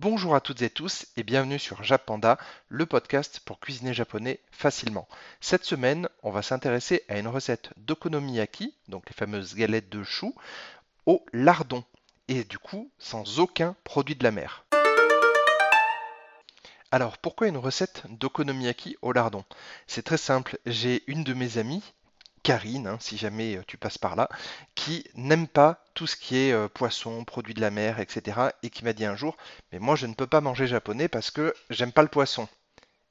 Bonjour à toutes et tous et bienvenue sur Japanda, le podcast pour cuisiner japonais facilement. Cette semaine, on va s'intéresser à une recette d'okonomiyaki, donc les fameuses galettes de choux, au lardon et du coup sans aucun produit de la mer. Alors pourquoi une recette d'okonomiyaki au lardon? C'est très simple, j'ai une de mes amies Karine, hein, si jamais euh, tu passes par là, qui n'aime pas tout ce qui est euh, poisson, produits de la mer, etc. et qui m'a dit un jour, mais moi je ne peux pas manger japonais parce que j'aime pas le poisson.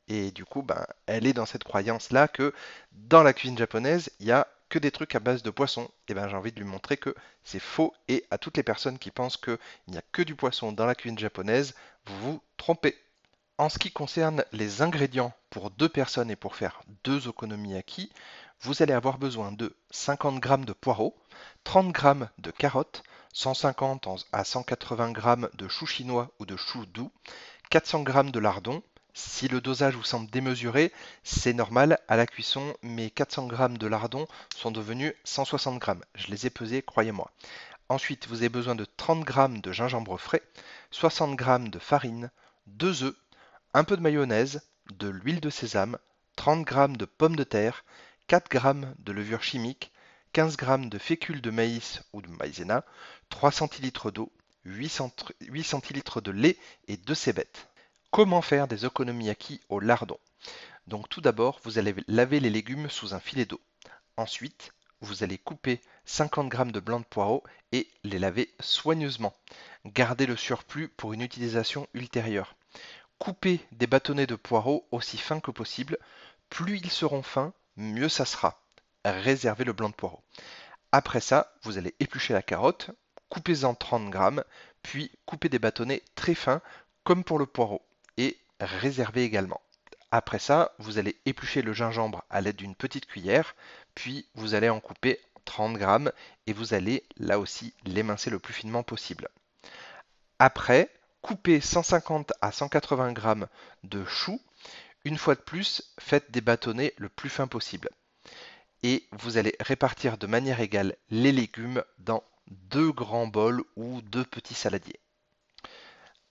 Et du coup, ben, elle est dans cette croyance-là que dans la cuisine japonaise, il n'y a que des trucs à base de poisson. Et ben j'ai envie de lui montrer que c'est faux et à toutes les personnes qui pensent qu'il n'y a que du poisson dans la cuisine japonaise, vous vous trompez. En ce qui concerne les ingrédients pour deux personnes et pour faire deux okonomiyaki, vous allez avoir besoin de 50 g de poireaux, 30 g de carottes, 150 à 180 g de choux chinois ou de choux doux, 400 g de lardons. Si le dosage vous semble démesuré, c'est normal à la cuisson, mes 400 g de lardons sont devenus 160 g. Je les ai pesés, croyez-moi. Ensuite, vous avez besoin de 30 g de gingembre frais, 60 g de farine, 2 œufs, un peu de mayonnaise, de l'huile de sésame, 30 g de pommes de terre, 4 g de levure chimique, 15 g de fécule de maïs ou de maïzena, 3 cl d'eau, 8 cl de lait et 2 cébettes. Comment faire des okonomiyaki au lardon? Donc tout d'abord, vous allez laver les légumes sous un filet d'eau. Ensuite, vous allez couper 50 g de blanc de poireau et les laver soigneusement. Gardez le surplus pour une utilisation ultérieure. Coupez des bâtonnets de poireaux aussi fins que possible. Plus ils seront fins, mieux ça sera. Réservez le blanc de poireau. Après ça, vous allez éplucher la carotte, coupez-en 30 grammes, puis coupez des bâtonnets très fins comme pour le poireau et réservez également. Après ça, vous allez éplucher le gingembre à l'aide d'une petite cuillère, puis vous allez en couper 30 grammes et vous allez là aussi l'émincer le plus finement possible. Après, coupez 150 à 180 grammes de choux une fois de plus, faites des bâtonnets le plus fin possible. Et vous allez répartir de manière égale les légumes dans deux grands bols ou deux petits saladiers.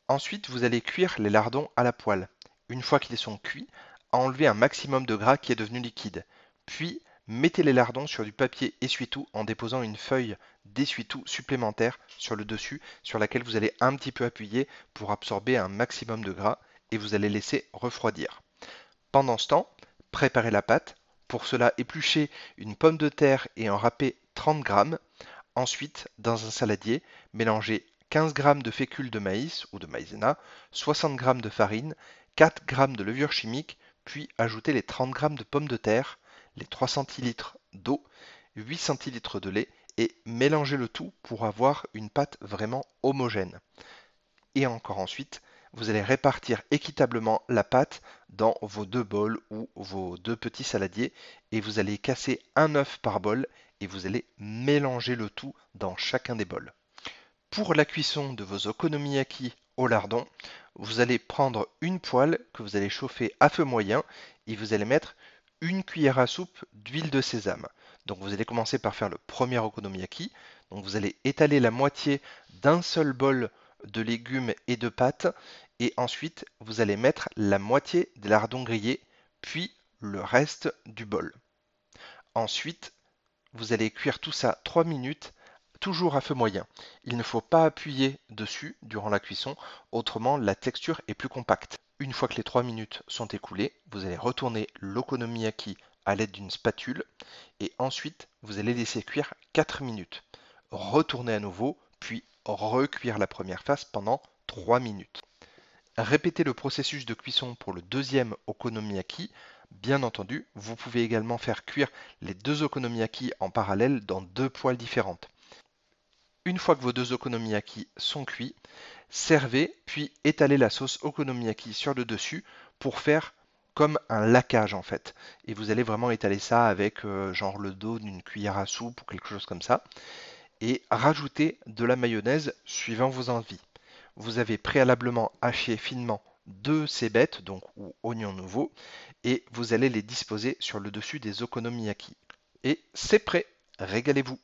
Ensuite, vous allez cuire les lardons à la poêle. Une fois qu'ils sont cuits, enlevez un maximum de gras qui est devenu liquide. Puis, mettez les lardons sur du papier essuie-tout en déposant une feuille d'essuie-tout supplémentaire sur le dessus, sur laquelle vous allez un petit peu appuyer pour absorber un maximum de gras et vous allez laisser refroidir. Pendant ce temps, préparez la pâte. Pour cela, épluchez une pomme de terre et en râpez 30 g. Ensuite, dans un saladier, mélangez 15 g de fécule de maïs ou de maïzena, 60 g de farine, 4 g de levure chimique, puis ajoutez les 30 g de pommes de terre, les 3 cl d'eau, 8 cl de lait et mélangez le tout pour avoir une pâte vraiment homogène. Et encore ensuite, vous allez répartir équitablement la pâte dans vos deux bols ou vos deux petits saladiers et vous allez casser un œuf par bol et vous allez mélanger le tout dans chacun des bols. Pour la cuisson de vos okonomiyaki au lardon, vous allez prendre une poêle que vous allez chauffer à feu moyen et vous allez mettre une cuillère à soupe d'huile de sésame. Donc vous allez commencer par faire le premier okonomiyaki. Donc vous allez étaler la moitié d'un seul bol de légumes et de pâtes et ensuite vous allez mettre la moitié des lardons grillés, puis le reste du bol. Ensuite, vous allez cuire tout ça 3 minutes, toujours à feu moyen. Il ne faut pas appuyer dessus durant la cuisson, autrement la texture est plus compacte. Une fois que les 3 minutes sont écoulées, vous allez retourner l'okonomiyaki à l'aide d'une spatule et ensuite vous allez laisser cuire 4 minutes. Retournez à nouveau, puis recuire la première phase pendant 3 minutes. Répétez le processus de cuisson pour le deuxième okonomiyaki. Bien entendu, vous pouvez également faire cuire les deux okonomiyaki en parallèle dans deux poêles différentes. Une fois que vos deux okonomiyaki sont cuits, servez puis étalez la sauce okonomiyaki sur le dessus pour faire comme un laquage en fait. Et vous allez vraiment étaler ça avec euh, genre le dos d'une cuillère à soupe ou quelque chose comme ça. Et rajouter de la mayonnaise suivant vos envies vous avez préalablement haché finement deux cébettes, donc ou oignons nouveaux, et vous allez les disposer sur le dessus des okonomiyaki. Et c'est prêt, régalez-vous.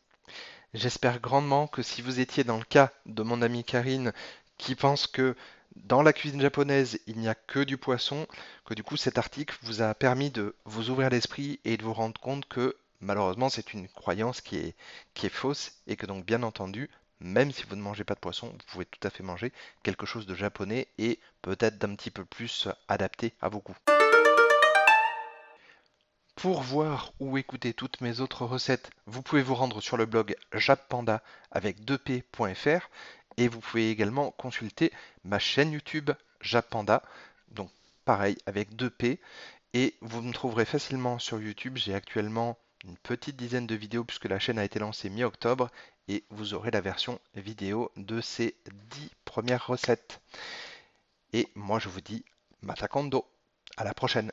J'espère grandement que si vous étiez dans le cas de mon amie Karine qui pense que Dans la cuisine japonaise, il n'y a que du poisson, que du coup cet article vous a permis de vous ouvrir l'esprit et de vous rendre compte que malheureusement c'est une croyance qui est, qui est fausse et que donc bien entendu, même si vous ne mangez pas de poisson, vous pouvez tout à fait manger quelque chose de japonais et peut-être d'un petit peu plus adapté à vos goûts. Pour voir ou écouter toutes mes autres recettes, vous pouvez vous rendre sur le blog jappanda avec 2p.fr et vous pouvez également consulter ma chaîne YouTube Japanda, donc pareil avec 2P. Et vous me trouverez facilement sur YouTube. J'ai actuellement une petite dizaine de vidéos puisque la chaîne a été lancée mi-octobre et vous aurez la version vidéo de ces 10 premières recettes. Et moi je vous dis Matakondo. À la prochaine.